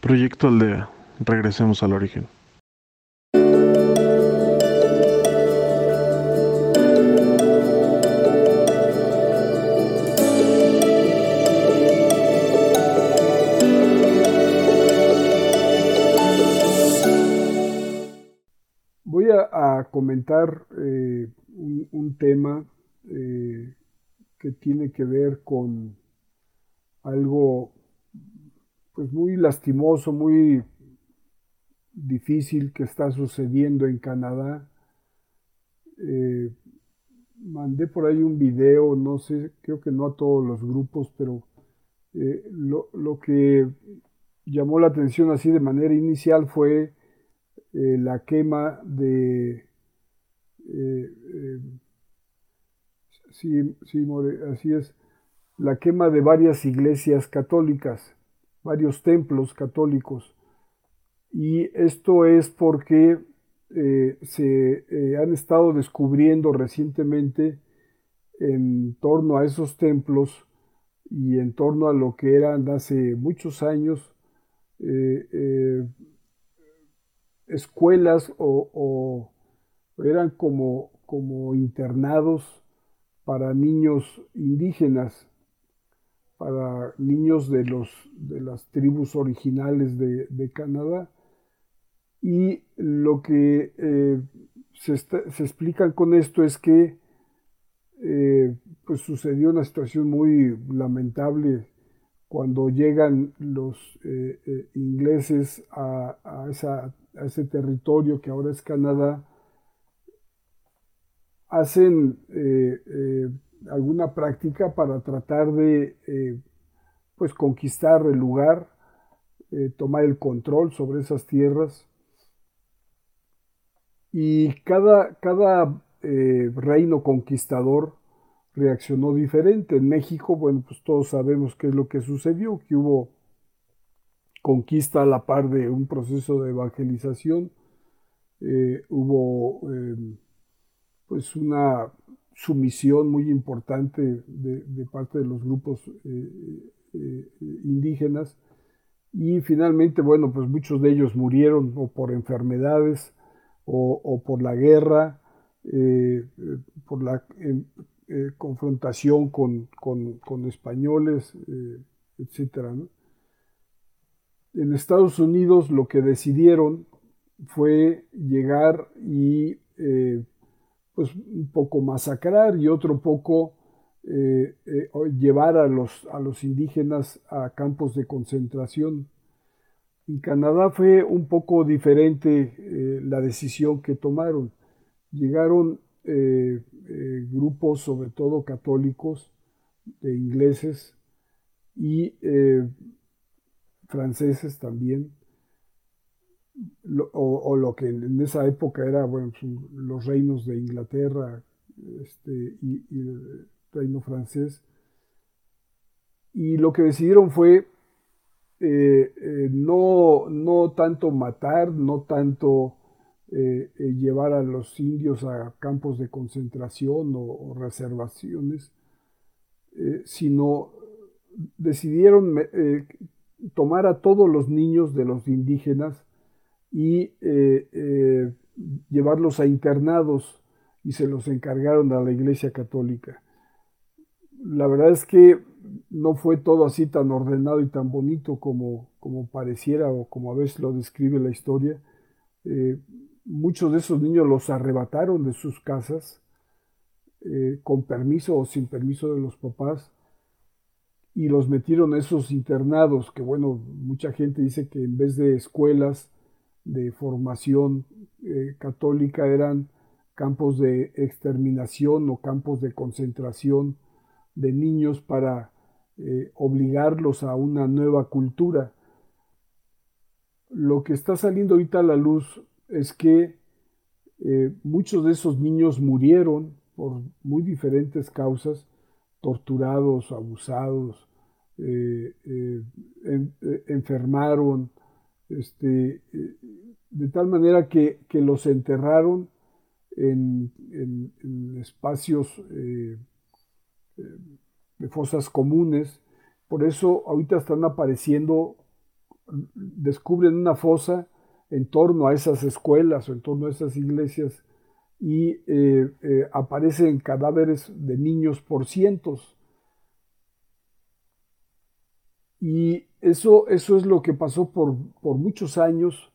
Proyecto Aldea. Regresemos al origen. Voy a, comentar eh, un, tema eh, que tiene que ver con algo pues muy lastimoso, muy difícil que está sucediendo en Canadá. Eh, mandé por ahí un video, no sé, creo que no a todos los grupos, pero eh, lo, que llamó la atención así de manera inicial fue eh, la quema de... sí, sí, así es, la quema de varias iglesias católicas varios templos católicos. Y esto es porque eh, se eh, han estado descubriendo recientemente en torno a esos templos y en torno a lo que eran hace muchos años eh, escuelas o, eran como, como internados para niños indígenas para niños de, los, de las tribus originales de, Canadá. Y lo que eh, se, explica con esto es que eh, pues sucedió una situación muy lamentable cuando llegan los eh, ingleses a, a, ese territorio que ahora es Canadá, hacen alguna práctica para tratar de eh, pues conquistar el lugar, eh, tomar el control sobre esas tierras. Y cada, cada eh, reino conquistador reaccionó diferente. En México, bueno, pues todos sabemos qué es lo que sucedió, que hubo conquista a la par de un proceso de evangelización, hubo pues una sumisión muy importante de, parte de los grupos eh, eh, indígenas y finalmente, bueno, pues muchos de ellos murieron o por enfermedades o, por la guerra, eh, por la confrontación con, españoles, etc. En Estados Unidos lo que decidieron fue llegar y pues un poco masacrar y otro poco eh, eh, llevar a los, a los indígenas a campos de concentración. En Canadá fue un poco diferente eh, la decisión que tomaron. Llegaron grupos, sobre todo católicos, de ingleses y franceses también, o, lo que en esa época era bueno, los reinos de Inglaterra este, y, el reino francés. Y lo que decidieron fue eh, eh, no, no, tanto matar, no tanto eh, llevar a los indios a campos de concentración o reservaciones, sino decidieron tomar a todos los niños de los indígenas y eh, eh, llevarlos a internados y se los encargaron a la Iglesia Católica. La verdad es que no fue todo así tan ordenado y tan bonito como, como pareciera o como a veces lo describe la historia. Eh, muchos de esos niños los arrebataron de sus casas con permiso o sin permiso de los papás y los metieron a esos internados que bueno, mucha gente dice que en vez de escuelas de formación eh, católica eran campos de exterminación o campos de concentración de niños para eh, obligarlos a una nueva cultura. Lo que está saliendo ahorita a la luz es que eh, muchos de esos niños murieron por muy diferentes causas, torturados, abusados, enfermaron, este, de tal manera que, los enterraron en, espacios eh, eh, de fosas comunes. Por eso ahorita están apareciendo descubren una fosa en torno a esas escuelas o en torno a esas iglesias y eh, aparecen cadáveres de niños por cientos. Y eso, eso es lo que pasó por, muchos años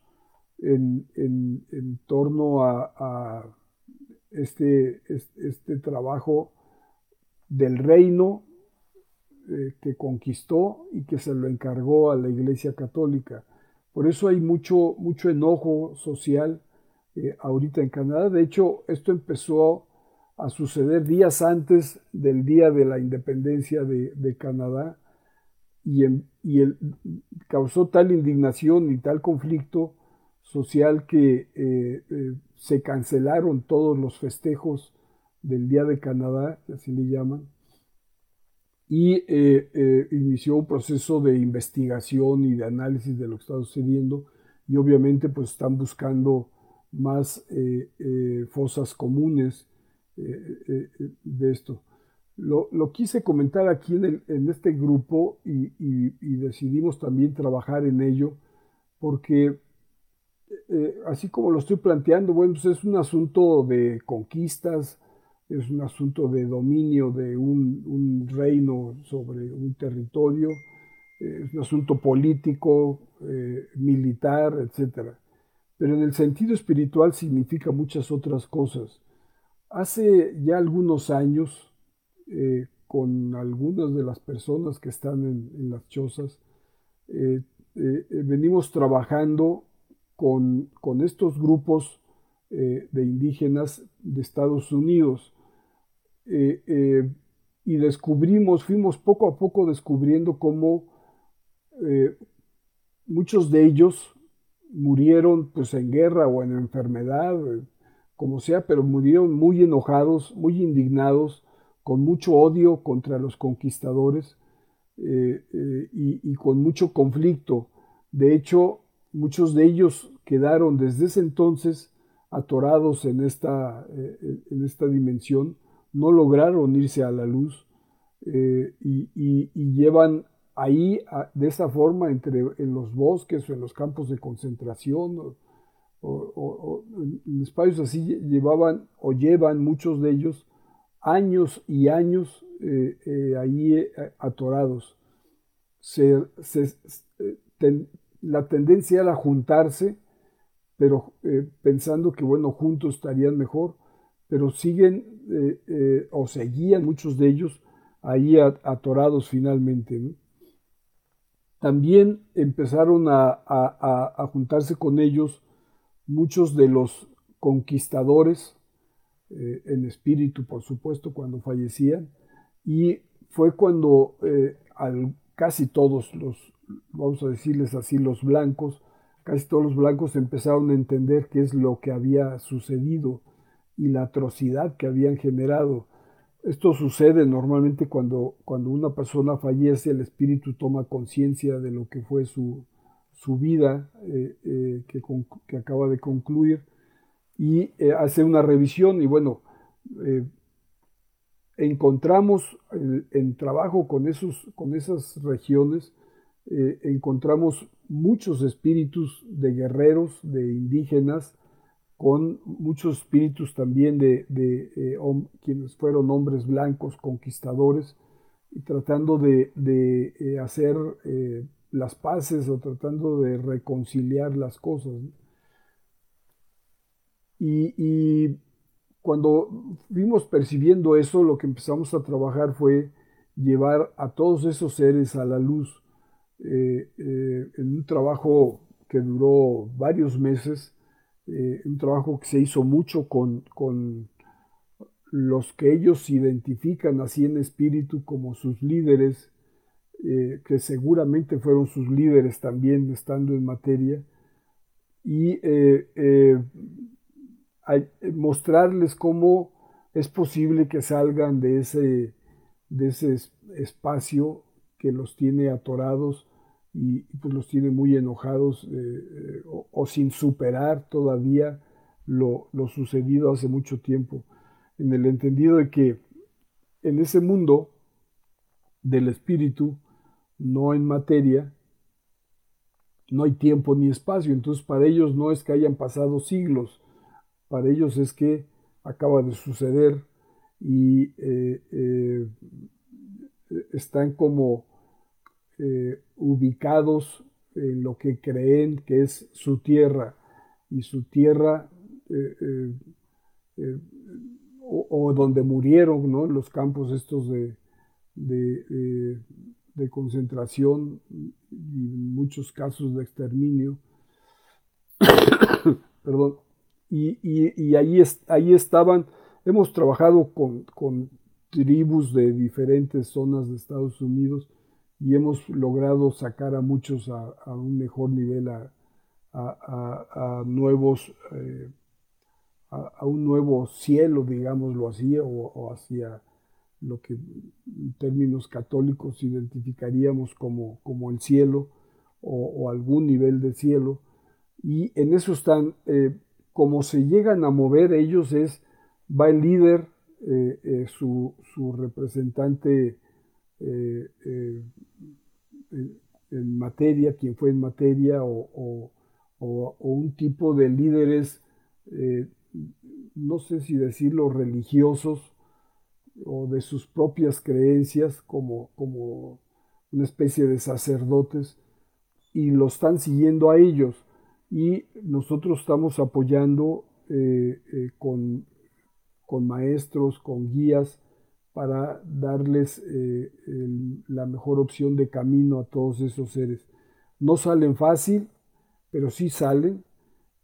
en, torno a, este, este, trabajo del reino eh, que conquistó y que se lo encargó a la Iglesia Católica. Por eso hay mucho, mucho enojo social eh, ahorita en Canadá. De hecho, esto empezó a suceder días antes del día de la independencia de, Canadá y, causó tal indignación y tal conflicto social que eh, eh, se cancelaron todos los festejos del Día de Canadá, así le llaman, y inició un proceso de investigación y de análisis de lo que está sucediendo y obviamente pues están buscando más eh, eh, fosas comunes eh, de esto. Lo, quise comentar aquí en, este grupo y, decidimos también trabajar en ello porque así como lo estoy planteando, bueno, pues es un asunto de conquistas, es un asunto de dominio de un, un reino sobre un territorio, es un asunto político, militar, etcétera pero en el sentido espiritual significa muchas otras cosas. Hace ya algunos años, eh, con algunas de las personas que están en, las chozas, eh, eh, venimos trabajando con, estos grupos de indígenas de Estados Unidos y descubrimos, fuimos poco a poco descubriendo cómo muchos de ellos murieron pues en guerra o en enfermedad, como sea, pero murieron muy enojados, muy indignados, con mucho odio contra los conquistadores eh, eh, y, con mucho conflicto. De hecho, muchos de ellos quedaron desde ese entonces atorados en esta, en esta dimensión, no lograron irse a la luz y, llevan ahí, de esa forma, entre, en los bosques o en los campos de concentración o, en espacios así, llevaban o llevan muchos de ellos años y años eh, eh, ahí eh, atorados. la tendencia era juntarse, pero pensando que, bueno, juntos estarían mejor, pero siguen o seguían muchos de ellos ahí atorados finalmente. También empezaron a, juntarse con ellos muchos de los conquistadores, eh, en espíritu por supuesto, cuando fallecían, y fue cuando eh, casi todos los, vamos a decirles así, los blancos, casi todos los blancos empezaron a entender qué es lo que había sucedido y la atrocidad que habían generado. Esto sucede normalmente cuando, cuando una persona fallece, el espíritu toma conciencia de lo que fue su, vida eh, eh, que, acaba de concluir y eh, hace una revisión y bueno, encontramos en, trabajo con, esos, con esas regiones, encontramos muchos espíritus de guerreros, de indígenas, con muchos espíritus también de, eh, quienes fueron hombres blancos conquistadores y tratando de, eh, hacer eh, las paces o tratando de reconciliar las cosas. Y, cuando fuimos percibiendo eso, lo que empezamos a trabajar fue llevar a todos esos seres a la luz en un trabajo que duró varios meses eh, un trabajo que se hizo mucho con, los que ellos identifican así en espíritu como sus líderes, eh, que seguramente fueron sus líderes también estando en materia, y eh, mostrarles cómo es posible que salgan de ese, de ese espacio que los tiene atorados y, pues los tiene muy enojados eh, eh, o, sin superar todavía lo, sucedido hace mucho tiempo, en el entendido de que en ese mundo del espíritu, no en materia, no hay tiempo ni espacio, entonces para ellos no es que hayan pasado siglos, para ellos es que acaba de suceder y eh, eh, están como eh, ubicados en lo que creen que es su tierra y su tierra o, donde murieron ¿no? los campos estos de, de concentración y en muchos casos de exterminio. Perdón. Y, ahí, ahí estaban, hemos trabajado con, tribus de diferentes zonas de Estados Unidos y hemos logrado sacar a muchos a, un mejor nivel, a, a nuevos, eh, a, un nuevo cielo, digámoslo así, o, o hacia lo que en términos católicos identificaríamos como, como el cielo o, algún nivel de cielo. Y en eso están, eh, como se llegan a mover ellos es, va el líder, eh, eh, su, representante en materia, quien fue en materia, o, o un tipo de líderes, no sé si decirlo, religiosos, o de sus propias creencias como, como una especie de sacerdotes y lo están siguiendo a ellos y nosotros estamos apoyando eh, eh, con, con, maestros, con guías para darles eh, la mejor opción de camino a todos esos seres. No salen fácil, pero sí salen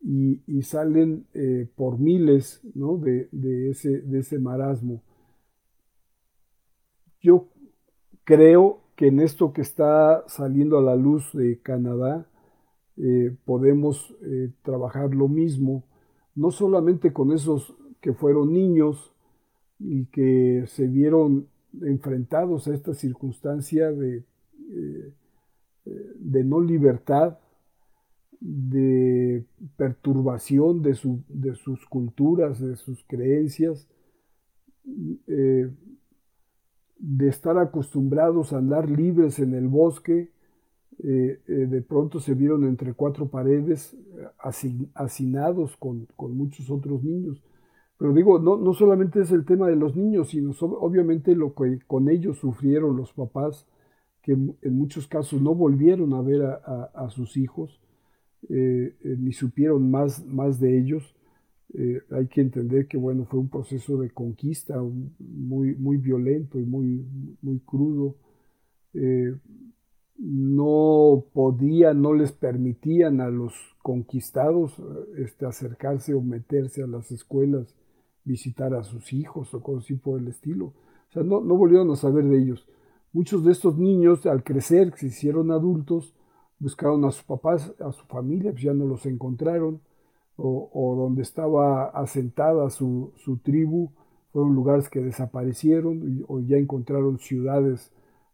y, salen por miles de, ese, de ese marasmo. Yo creo que en esto que está saliendo a la luz de Canadá, eh, podemos eh, trabajar lo mismo, no solamente con esos que fueron niños y que se vieron enfrentados a esta circunstancia de, eh, de no libertad, de perturbación de, de, sus culturas, de sus creencias, de estar acostumbrados a andar libres en el bosque, eh, eh, de pronto se vieron entre cuatro paredes hacinados con, muchos otros niños. Pero digo, no, no, solamente es el tema de los niños, sino obviamente lo que con ellos sufrieron los papás, que en muchos casos no volvieron a ver a, sus hijos, eh, ni supieron más, más de ellos. Eh, hay que entender que bueno, fue un proceso de conquista muy, muy violento y muy, muy crudo. Eh, no podían, no les permitían a los conquistados eh, este, acercarse o meterse a las escuelas, visitar a sus hijos o cosas así por el estilo. O sea, no, no volvieron a saber de ellos. Muchos de estos niños, al crecer, se hicieron adultos, buscaron a sus papás, a su familia, pues ya no los encontraron o, donde estaba asentada su, tribu, fueron lugares que desaparecieron o ya encontraron ciudades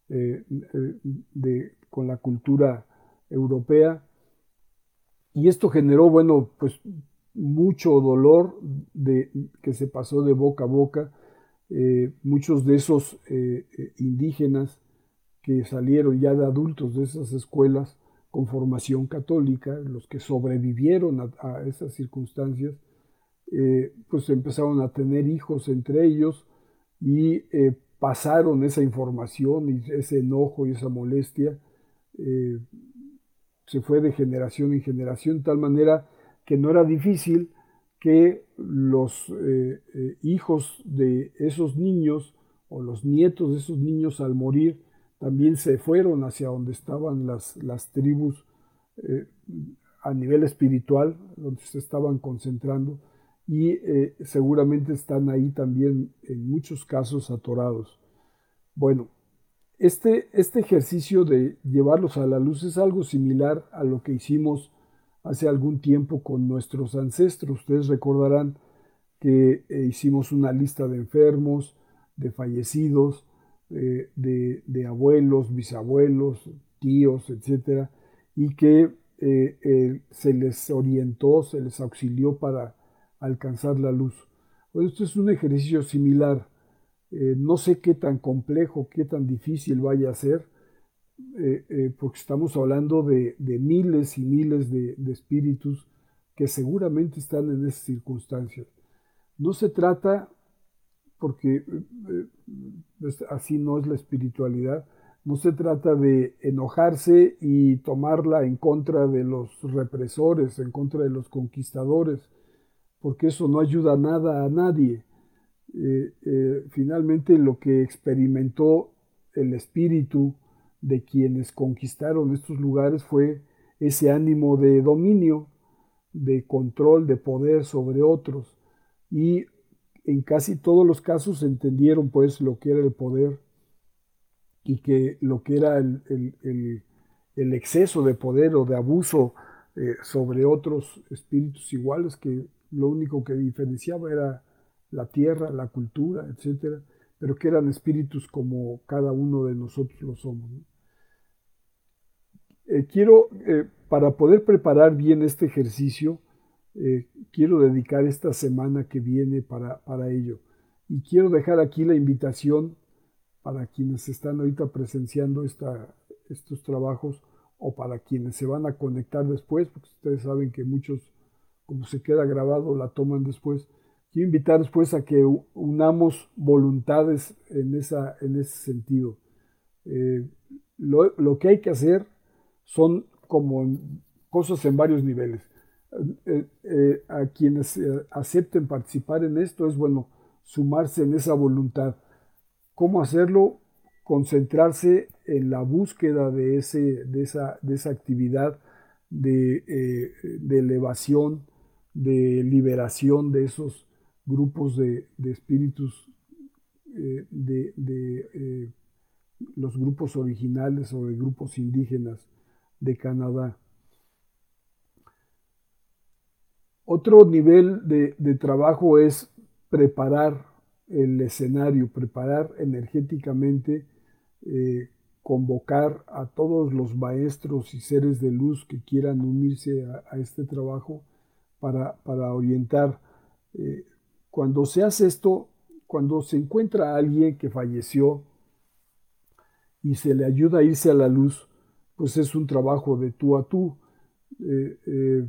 eh, de, con la cultura europea. Y esto generó, bueno, pues mucho dolor de, que se pasó de boca a boca. Eh, muchos de esos eh, indígenas que salieron ya de adultos de esas escuelas, con formación católica, los que sobrevivieron a, esas circunstancias, eh, pues empezaron a tener hijos entre ellos y eh, pasaron esa información y ese enojo y esa molestia. Eh, se fue de generación en generación, de tal manera que no era difícil que los hijos de esos niños o los nietos de esos niños al morir también se fueron hacia donde estaban las, las tribus eh, a nivel espiritual, donde se estaban concentrando, y eh, seguramente están ahí también en muchos casos atorados. Bueno, este, este ejercicio de llevarlos a la luz es algo similar a lo que hicimos hace algún tiempo con nuestros ancestros. Ustedes recordarán que eh, hicimos una lista de enfermos, de fallecidos, eh, de, abuelos, bisabuelos, tíos, etcétera, y que eh, se les orientó, se les auxilió para alcanzar la luz. Bueno, esto es un ejercicio similar. No sé qué tan complejo, qué tan difícil vaya a ser, porque estamos hablando de, miles y miles de, espíritus que seguramente están en esas circunstancias. No se trata, porque así no es la espiritualidad, no se trata de enojarse y tomarla en contra de los represores, en contra de los conquistadores, porque eso no ayuda nada a nadie. Eh, eh, finalmente lo que experimentó el espíritu de quienes conquistaron estos lugares fue ese ánimo de dominio, de control, de poder sobre otros. Y en casi todos los casos entendieron pues lo que era el poder y que lo que era el, exceso de poder o de abuso eh, sobre otros espíritus iguales, que lo único que diferenciaba era la tierra, la cultura, etcétera, pero que eran espíritus como cada uno de nosotros lo somos. Eh, quiero, eh, para poder preparar bien este ejercicio, quiero dedicar esta semana que viene para, para ello. Y quiero dejar aquí la invitación para quienes están ahorita presenciando estos trabajos o para quienes se van a conectar después, porque ustedes saben que muchos, como se queda grabado, la toman después. Quiero invitar después a que unamos voluntades en, esa, en ese sentido. Eh, lo, que hay que hacer son como cosas en varios niveles. Eh, eh, a quienes acepten participar en esto es bueno sumarse en esa voluntad ¿Cómo hacerlo? Concentrarse en la búsqueda de, ese, de, esa, de esa, actividad de, elevación, de liberación de esos grupos de, espíritus, eh, de, eh, los grupos originales o de grupos indígenas de Canadá. Otro nivel de trabajo es preparar el escenario, preparar energéticamente, eh, convocar a todos los maestros y seres de luz que quieran unirse a, este trabajo para, orientar. Cuando se hace esto, cuando se encuentra a alguien que falleció y se le ayuda a irse a la luz, pues es un trabajo de tú a tú. Eh,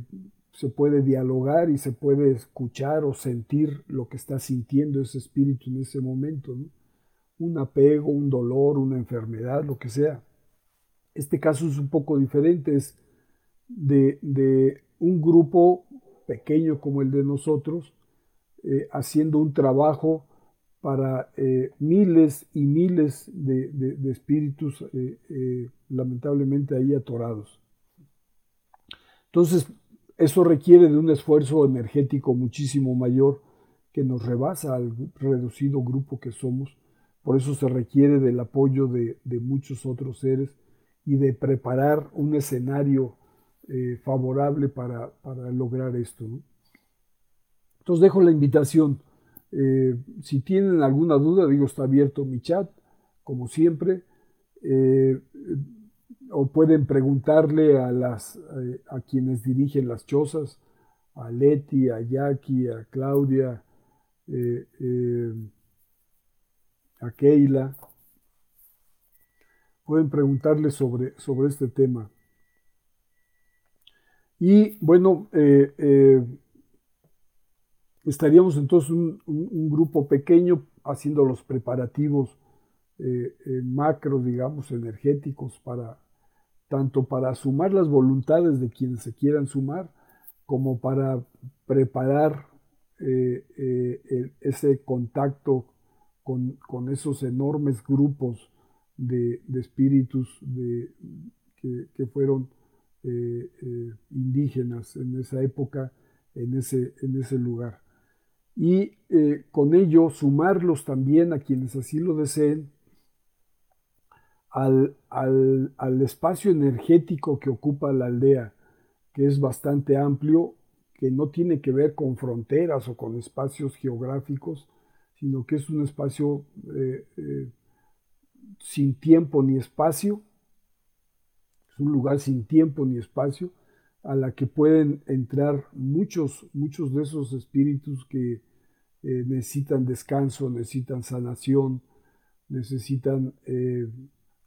se puede dialogar y se puede escuchar o sentir lo que está sintiendo ese espíritu en ese momento, un apego, un dolor, una enfermedad, lo que sea. Este caso es un poco diferente, es de, un grupo pequeño como el de nosotros, eh, haciendo un trabajo para eh, miles y miles de, espíritus eh, lamentablemente ahí atorados. Entonces, eso requiere de un esfuerzo energético muchísimo mayor que nos rebasa al reducido grupo que somos. Por eso se requiere del apoyo de, muchos otros seres y de preparar un escenario favorable para, lograr esto. Entonces dejo la invitación. Eh, si tienen alguna duda, digo, está abierto mi chat, como siempre. Eh, o pueden preguntarle a, las, eh, a quienes dirigen las chozas, a Leti, a Jackie, a Claudia, a Keila. Pueden preguntarle sobre, sobre este tema. Y bueno, estaríamos entonces un, grupo pequeño haciendo los preparativos macros, digamos, energéticos para tanto para sumar las voluntades de quienes se quieran sumar, como para preparar eh, eh, ese contacto con, esos enormes grupos de, espíritus que, fueron eh, indígenas en esa época, en ese, en ese lugar. Y con ello sumarlos también a quienes así lo deseen al, espacio energético que ocupa la aldea, que es bastante amplio, que no tiene que ver con fronteras o con espacios geográficos, sino que es un espacio eh, eh, sin tiempo ni espacio, es un lugar sin tiempo ni espacio, a la que pueden entrar muchos, muchos de esos espíritus que eh, necesitan descanso, necesitan sanación, necesitan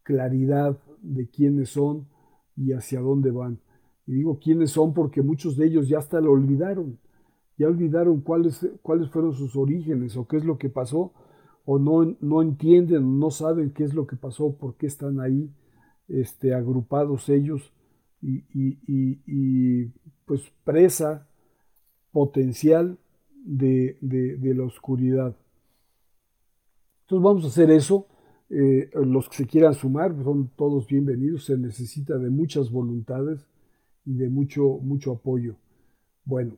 claridad de quiénes son y hacia dónde van. Y digo quiénes son porque muchos de ellos ya hasta lo olvidaron, ya olvidaron cuáles, cuáles fueron sus orígenes o qué es lo que pasó, o no, no entienden, no saben qué es lo que pasó, por qué están ahí este, agrupados ellos y, y, pues presa potencial de, de, la oscuridad. Entonces vamos a hacer eso. Eh, los que se quieran sumar son todos bienvenidos. Se necesita de muchas voluntades y de mucho, mucho apoyo. Bueno,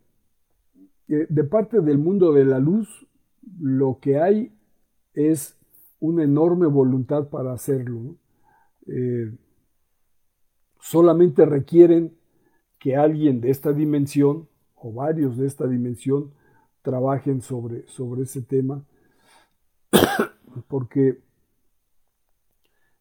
eh, de parte del mundo de la luz, lo que hay es una enorme voluntad para hacerlo. Eh, solamente requieren que alguien de esta dimensión o varios de esta dimensión trabajen sobre, sobre ese tema, porque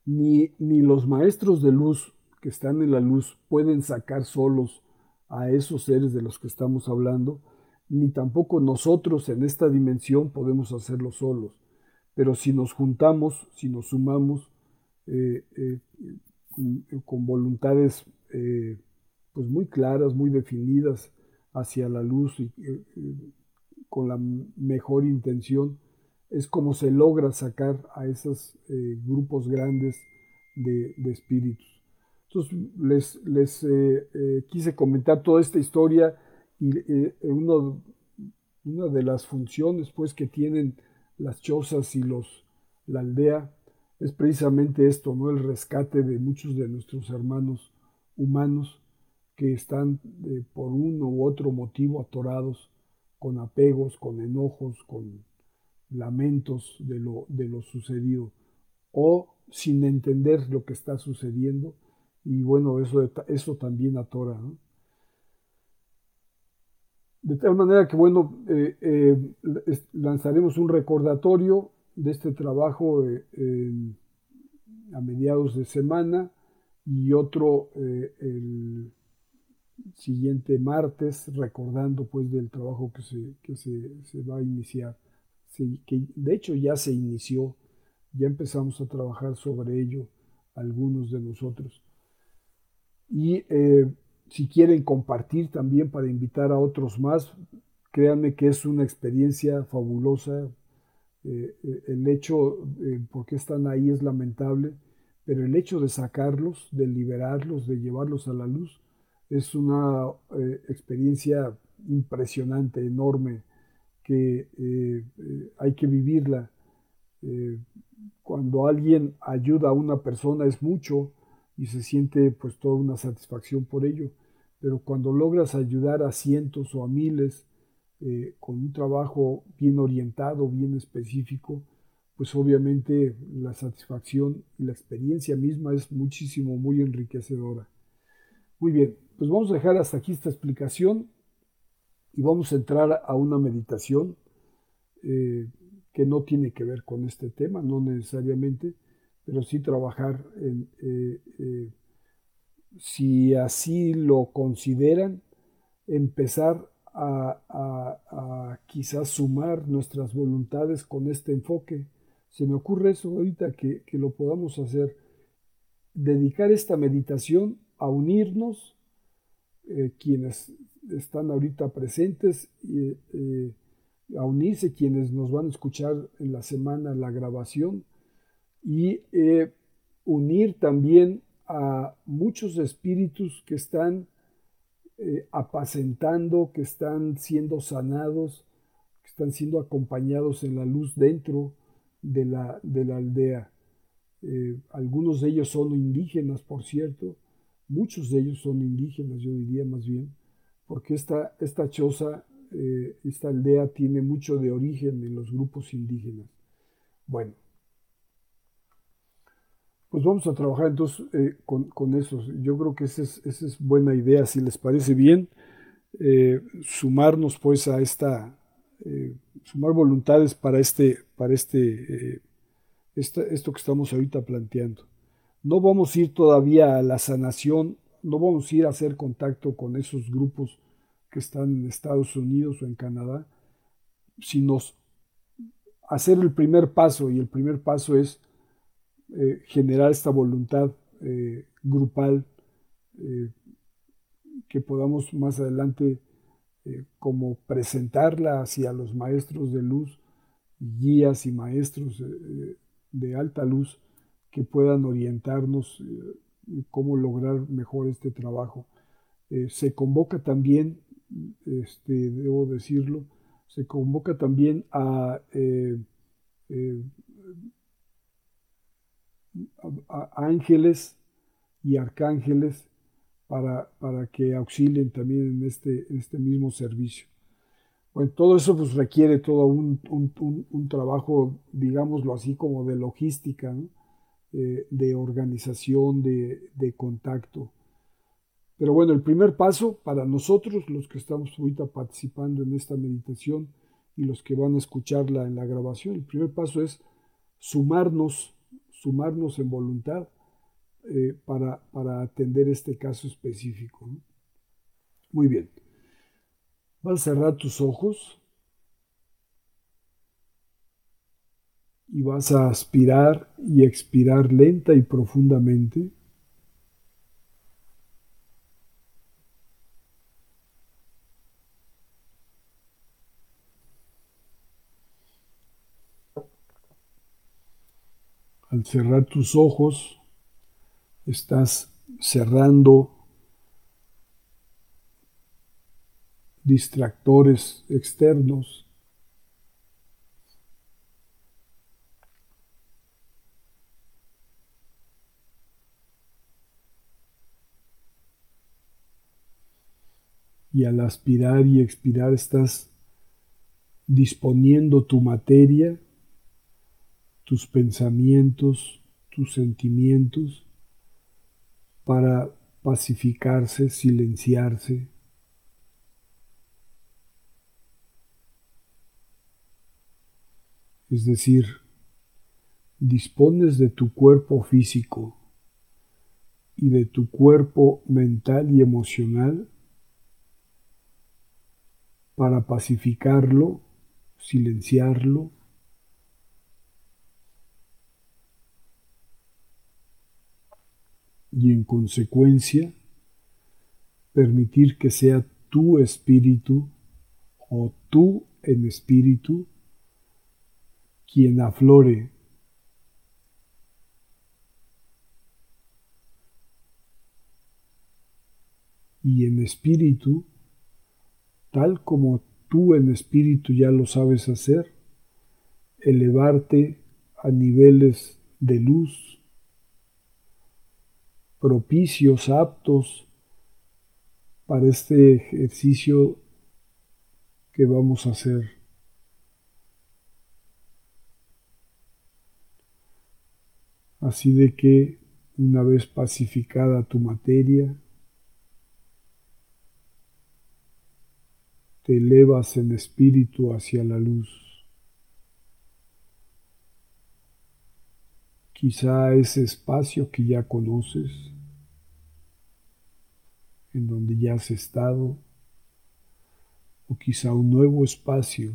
ni, ni los maestros de luz que están en la luz pueden sacar solos a esos seres de los que estamos hablando, ni tampoco nosotros en esta dimensión podemos hacerlo solos. Pero si nos juntamos, si nos sumamos eh, eh, con, voluntades eh, pues muy claras, muy definidas hacia la luz con la mejor intención, es como se logra sacar a esos grupos grandes de, espíritus. Entonces les, les quise comentar toda esta historia y uno, una de las funciones pues que tienen las chozas y los, la aldea, es precisamente esto, ¿no? El rescate de muchos de nuestros hermanos humanos que están eh, por uno u otro motivo atorados con apegos, con enojos, con lamentos de lo, de lo sucedido o sin entender lo que está sucediendo y bueno, eso, eso también atora. De tal manera que, bueno, eh, eh, lanzaremos un recordatorio de este trabajo eh, a mediados de semana y otro el siguiente martes, recordando pues del trabajo que se, que se, va a iniciar. que de hecho ya se inició, ya empezamos a trabajar sobre ello algunos de nosotros. Y si quieren compartir también para invitar a otros más, créanme que es una experiencia fabulosa. Eh, eh, el hecho, eh, porque están ahí es lamentable, pero el hecho de sacarlos, de liberarlos, de llevarlos a la luz, es una experiencia impresionante, enorme, que hay que vivirla. cuando alguien ayuda a una persona es mucho y se siente pues toda una satisfacción por ello pero cuando logras ayudar a cientos o a miles eh, con un trabajo bien orientado, bien específico, pues obviamente la satisfacción y la experiencia misma es muchísimo, muy enriquecedora. Muy bien, pues vamos a dejar hasta aquí esta explicación y vamos a entrar a una meditación eh, que no tiene que ver con este tema, no necesariamente, pero sí trabajar en eh, si así lo consideran, empezar a, quizás sumar nuestras voluntades con este enfoque. Se me ocurre eso ahorita que, lo podamos hacer. Dedicar esta meditación a unirnos, eh, quienes están ahorita presentes, eh, a unirse quienes nos van a escuchar en la semana la grabación y eh, unir también a muchos espíritus que están apacentando, que están siendo sanados, que están siendo acompañados en la luz dentro de la, de la aldea. Algunos de ellos son indígenas, por cierto, muchos de ellos son indígenas, yo diría más bien, porque esta, esta choza, eh, esta aldea tiene mucho de origen en los grupos indígenas. Bueno, pues vamos a trabajar entonces eh, con, eso. Yo creo que esa es, buena idea, si les parece bien, eh, sumarnos pues a esta, sumar voluntades para este, para este, esto que estamos ahorita planteando. No vamos a ir todavía a la sanación, no vamos a ir a hacer contacto con esos grupos que están en Estados Unidos o en Canadá, sino hacer el primer paso, y el primer paso es eh, generar esta voluntad eh, grupal que podamos más adelante como presentarla hacia los maestros de luz, guías y maestros de alta luz que puedan orientarnos cómo lograr mejor este trabajo. se convoca también, este, debo decirlo, se convoca también a eh, ángeles y arcángeles para, para, que auxilien también en este, este mismo servicio. Bueno, todo eso pues requiere todo un, un, trabajo, digámoslo así, como de logística, eh, de organización, de, de, contacto. Pero bueno, el primer paso para nosotros, los que estamos ahorita participando en esta meditación, y los que van a escucharla en la grabación. El primer paso es sumarnos, sumarnos en voluntad eh, para, para, atender este caso específico. Muy bien. Vas a cerrar tus ojos y vas a aspirar y expirar lenta y profundamente. Al cerrar tus ojos, estás cerrando distractores externos. Y al aspirar y expirar estás disponiendo tu materia tus pensamientos, tus sentimientos, para pacificarse, silenciarse. Es decir, dispones de tu cuerpo físico y de tu cuerpo mental y emocional para pacificarlo, silenciarlo, y en consecuencia permitir que sea tu espíritu o tú en espíritu quien aflore. Y en espíritu, tal como tú en espíritu ya lo sabes hacer, elevarte a niveles de luz, propicios, aptos para este ejercicio que vamos a hacer. Así de que una vez pacificada tu materia, elevas en espíritu hacia la luz. Quizá ese espacio que ya conoces en donde ya has estado, o quizá un nuevo espacio,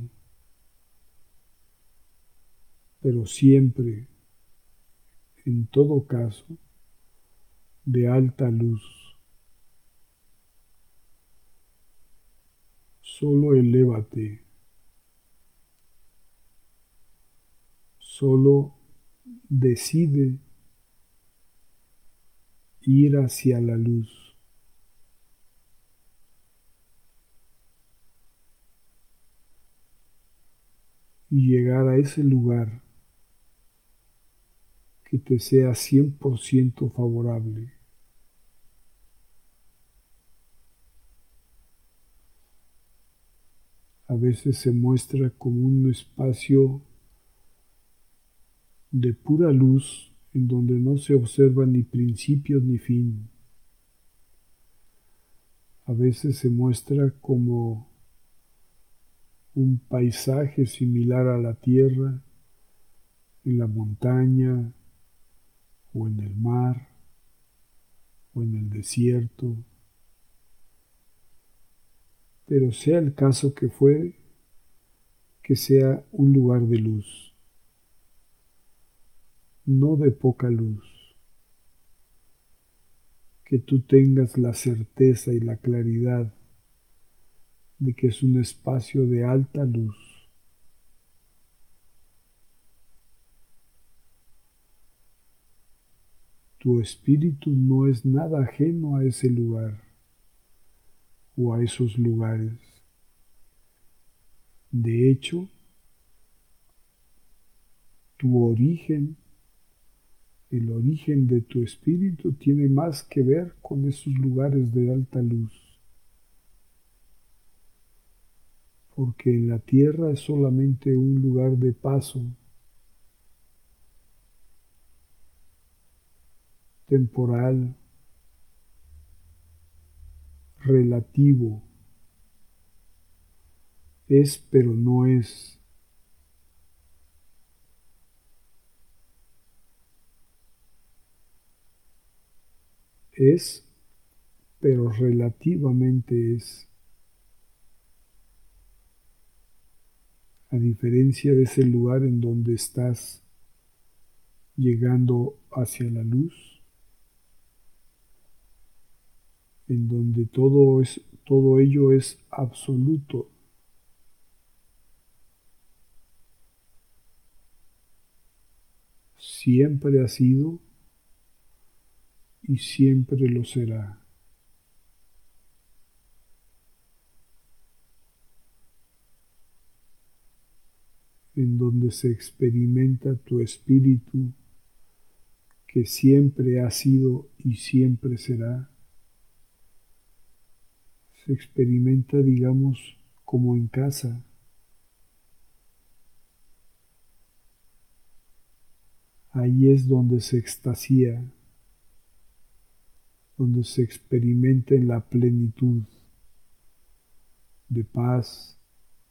pero siempre, en todo caso, de alta luz. Solo elévate, solo decide ir hacia la luz. y llegar a ese lugar que te sea 100% favorable. A veces se muestra como un espacio de pura luz en donde no se observa ni principio ni fin. A veces se muestra como un paisaje similar a la tierra, en la montaña o en el mar o en el desierto. Pero sea el caso que fuere, que sea un lugar de luz. no de poca luz. Que tú tengas la certeza y la claridad de que es un espacio de alta luz. Tu espíritu no es nada ajeno a ese lugar o a esos lugares. De hecho, tu origen, el origen de tu espíritu tiene más que ver con esos lugares de alta luz. Porque la tierra es solamente un lugar de paso, temporal, relativo. Es pero no es. Es pero relativamente es. A diferencia de ese lugar en donde estás llegando hacia la luz, en donde todo, es, todo ello es absoluto. Siempre ha sido y siempre lo será. en donde se experimenta tu espíritu que siempre ha sido y siempre será se experimenta, digamos, como en casa. Ahí es donde se extasía, donde se experimenta en la plenitud de paz,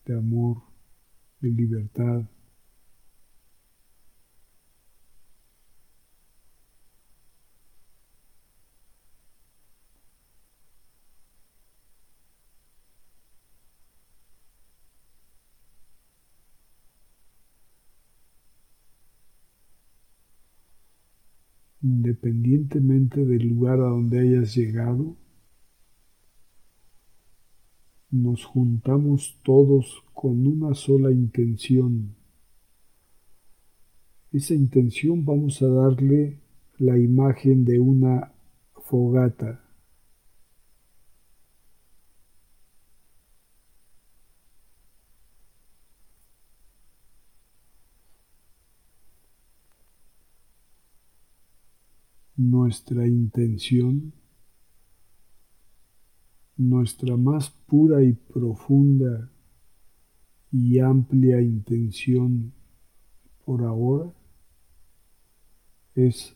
de amor, de libertad. Independientemente del lugar a donde hayas llegado, nos juntamos todos con una sola intención. Esa intención vamos a darle la imagen de una fogata. Nuestra intención, nuestra más pura y profunda y amplia intención por ahora es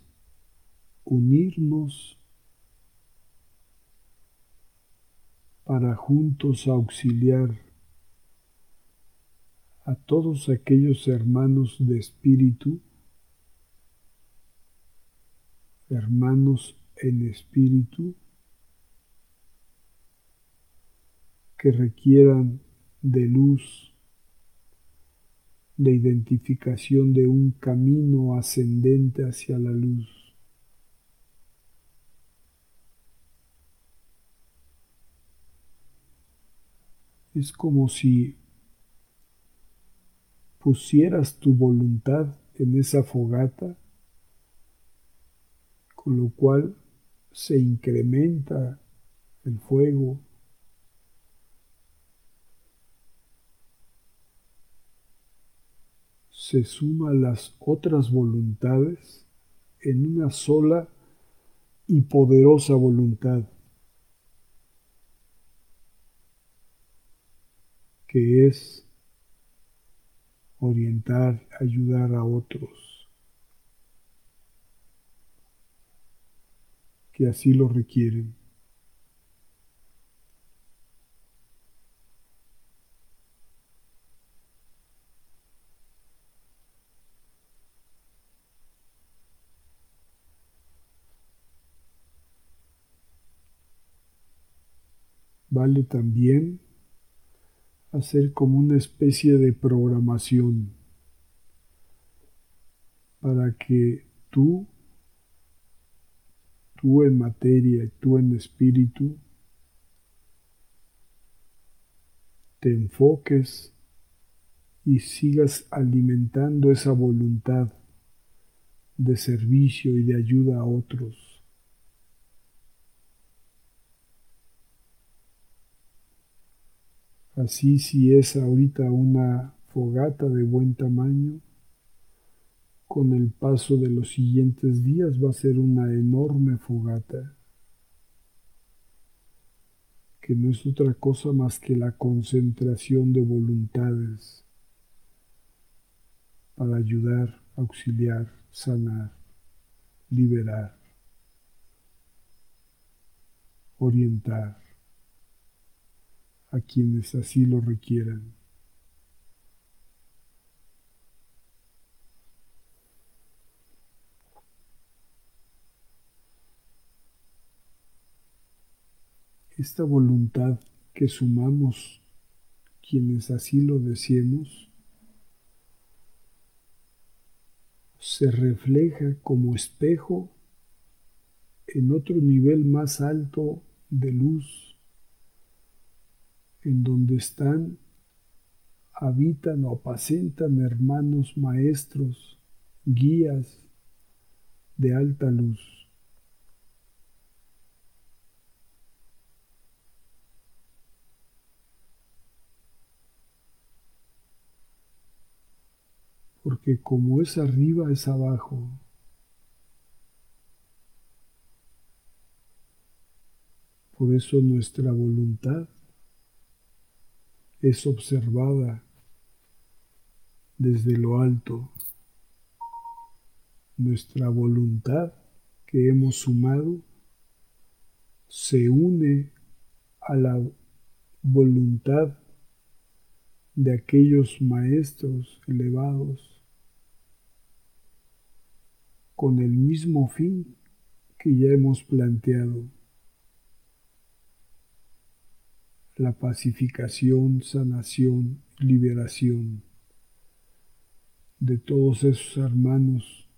unirnos para juntos auxiliar a todos aquellos hermanos de espíritu hermanos en espíritu que requieran de luz, de identificación de un camino ascendente hacia la luz. Es como si pusieras tu voluntad en esa fogata con lo cual se incrementa el fuego. Se suman las otras voluntades en una sola y poderosa voluntad, que es orientar, ayudar a otros. Que así lo requieren. Vale también hacer como una especie de programación para que tú, tú en materia y tú en espíritu, te enfoques y sigas alimentando esa voluntad de servicio y de ayuda a otros. Así si es ahorita una fogata de buen tamaño, con el paso de los siguientes días va a ser una enorme fogata, que no es otra cosa más que la concentración de voluntades para ayudar, auxiliar, sanar, liberar, orientar a quienes así lo requieran. Esta voluntad que sumamos quienes así lo deseemos se refleja como espejo en otro nivel más alto de luz, en donde están, habitan o apacentan hermanos maestros, guías de alta luz. Porque como es arriba es abajo. Por eso nuestra voluntad es observada desde lo alto. Nuestra voluntad que hemos sumado se une a la voluntad de aquellos maestros elevados con el mismo fin que ya hemos planteado, la pacificación, sanación, liberación de todos esos hermanos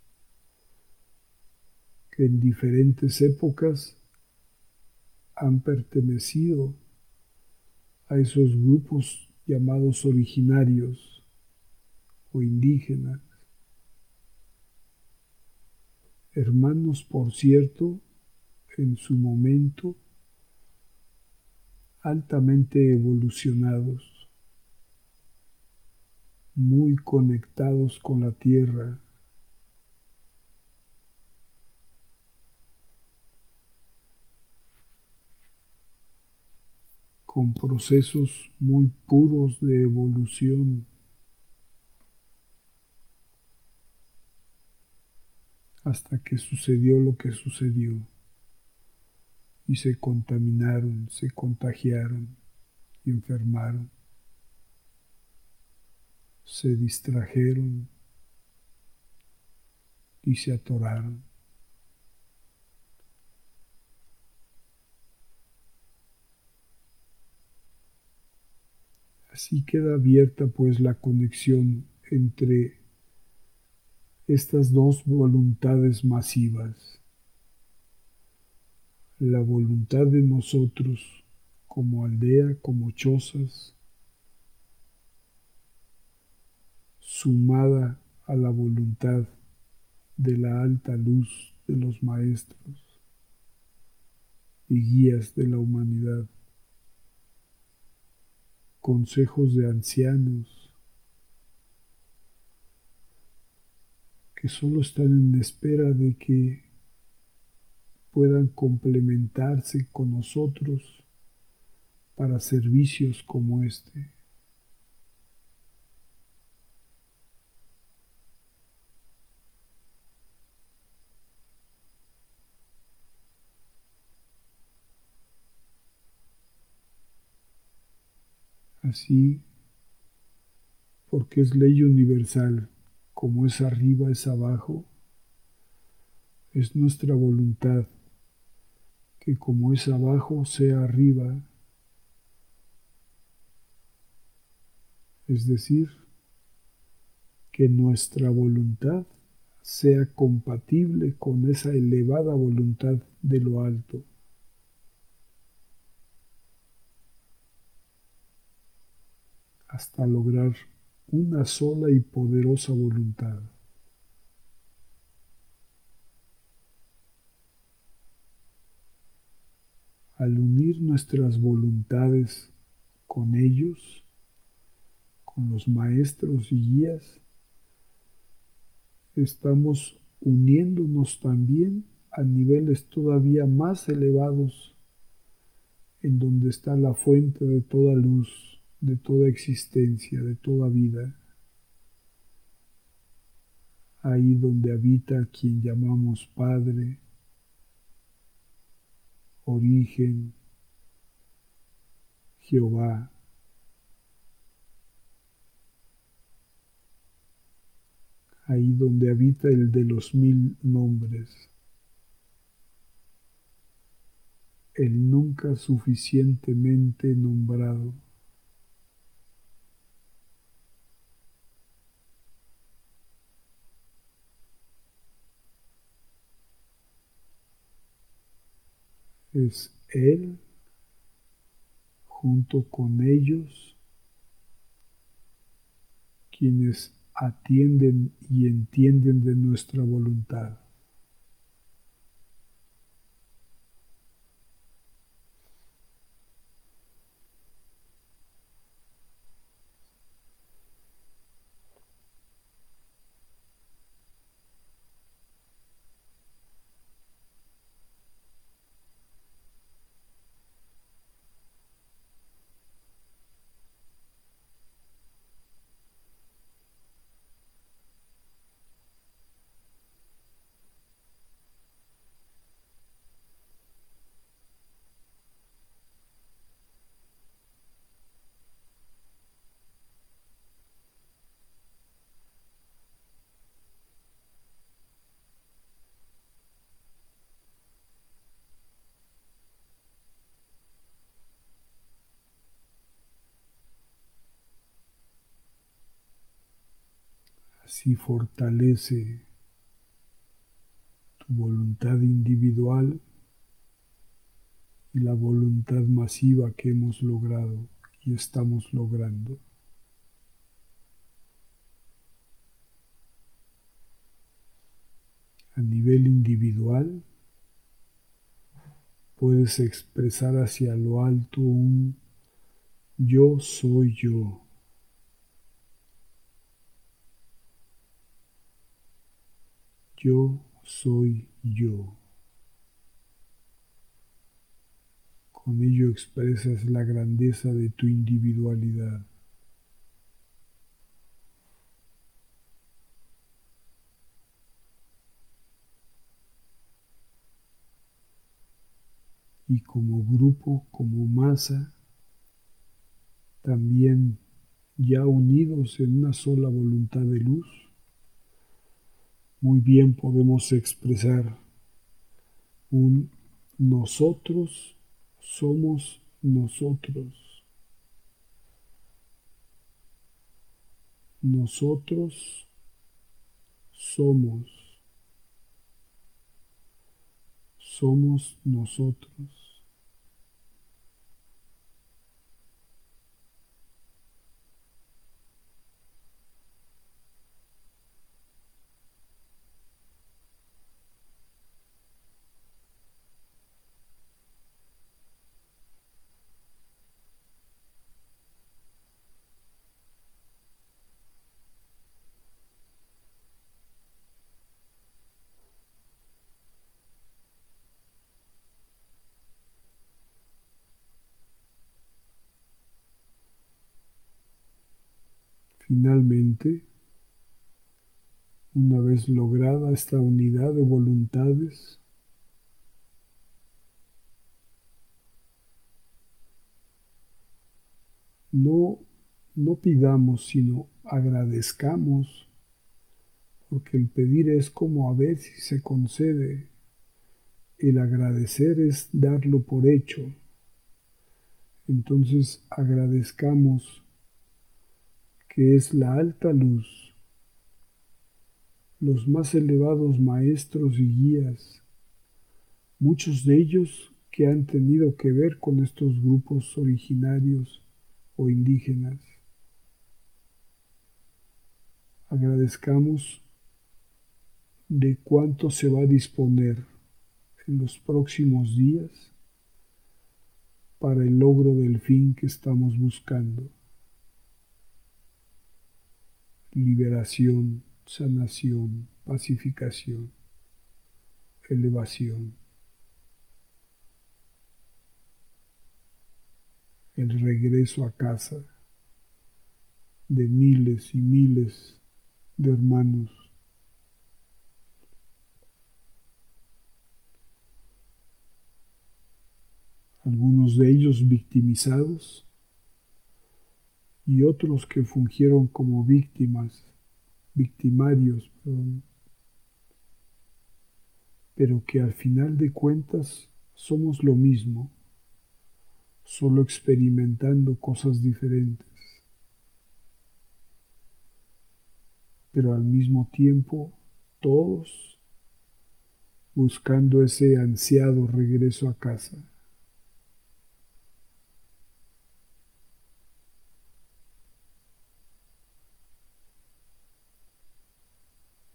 que en diferentes épocas han pertenecido a esos grupos llamados originarios o indígenas. Hermanos, por cierto, en su momento, altamente evolucionados, muy conectados con la tierra, con procesos muy puros de evolución. Hasta que sucedió lo que sucedió y se contaminaron, se contagiaron y enfermaron, se distrajeron y se atoraron. Así queda abierta pues la conexión entre estas dos voluntades masivas. La voluntad de nosotros como aldea, como chozas, sumada a la voluntad de la alta luz de los maestros y guías de la humanidad consejos de ancianos que solo están en espera de que puedan complementarse con nosotros para servicios como este. Así, porque es ley universal, como es arriba es abajo, es nuestra voluntad que como es abajo sea arriba, es decir, que nuestra voluntad sea compatible con esa elevada voluntad de lo alto. hasta lograr una sola y poderosa voluntad. Al unir nuestras voluntades con ellos, con los maestros y guías, estamos uniéndonos también a niveles todavía más elevados en donde está la fuente de toda luz, de toda existencia, de toda vida. Ahí donde habita quien llamamos Padre, origen, Jehová. ahí donde habita el de los mil nombres, el nunca suficientemente nombrado. Es Él junto con ellos quienes atienden y entienden de nuestra voluntad. Si fortalece tu voluntad individual y la voluntad masiva que hemos logrado y estamos logrando. A nivel individual, puedes expresar hacia lo alto un yo soy yo. Yo soy yo. Con ello expresas la grandeza de tu individualidad. Y como grupo, como masa, también ya unidos en una sola voluntad de luz, muy bien podemos expresar un nosotros somos nosotros. Nosotros somos. Somos nosotros. Finalmente, una vez lograda esta unidad de voluntades, no, no pidamos, sino agradezcamos, porque el pedir es como a ver si se concede, el agradecer es darlo por hecho. Entonces agradezcamos que es la alta luz, los más elevados maestros y guías, muchos de ellos que han tenido que ver con estos grupos originarios o indígenas. Agradezcamos de cuánto se va a disponer en los próximos días para el logro del fin que estamos buscando. Liberación, sanación, pacificación, elevación. El regreso a casa de miles y miles de hermanos algunos de ellos victimizados y otros que fungieron como víctimas, victimarios, pero que al final de cuentas somos lo mismo, solo experimentando cosas diferentes, pero al mismo tiempo todos buscando ese ansiado regreso a casa.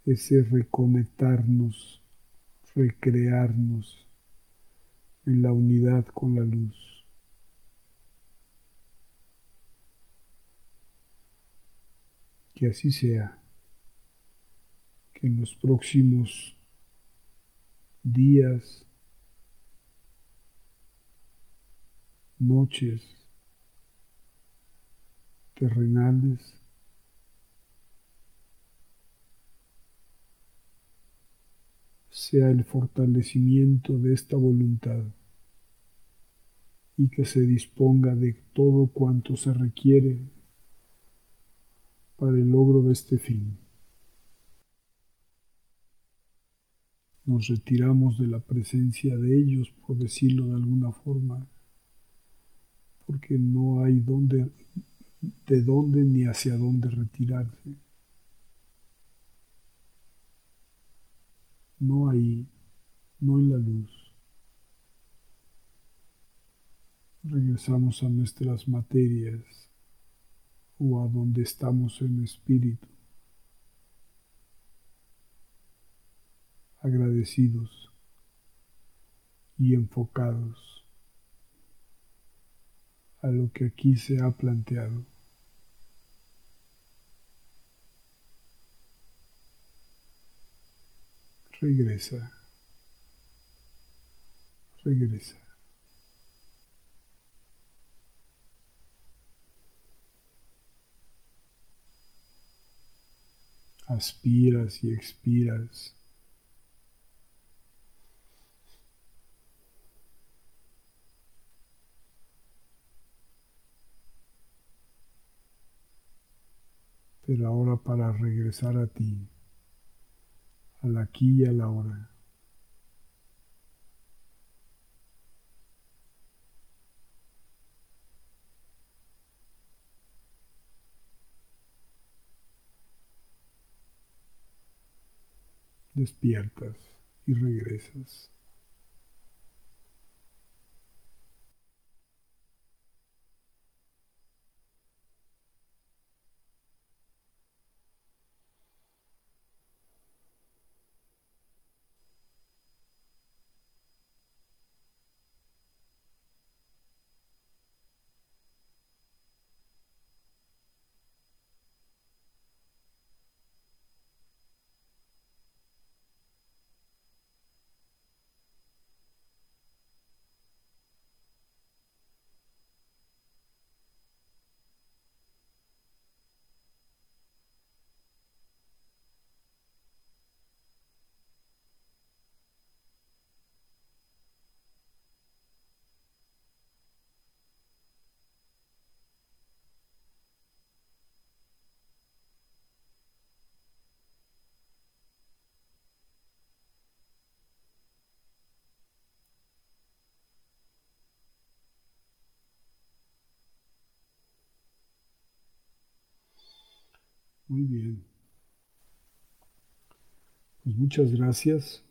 Ese reconectarnos, recrearnos en la unidad con la luz. Que así sea, que en los próximos días, noches terrenales, sea el fortalecimiento de esta voluntad y que se disponga de todo cuanto se requiere para el logro de este fin. Nos retiramos de la presencia de ellos, por decirlo de alguna forma, porque no hay dónde, de dónde ni hacia dónde retirarse. No ahí, no en la luz. Regresamos a nuestras materias o a donde estamos en espíritu, agradecidos y enfocados a lo que aquí se ha planteado. Regresa, regresa. Aspiras y expiras. Pero ahora para regresar a ti al aquí y a la hora. Despiertas y regresas. Muy bien. Pues muchas gracias.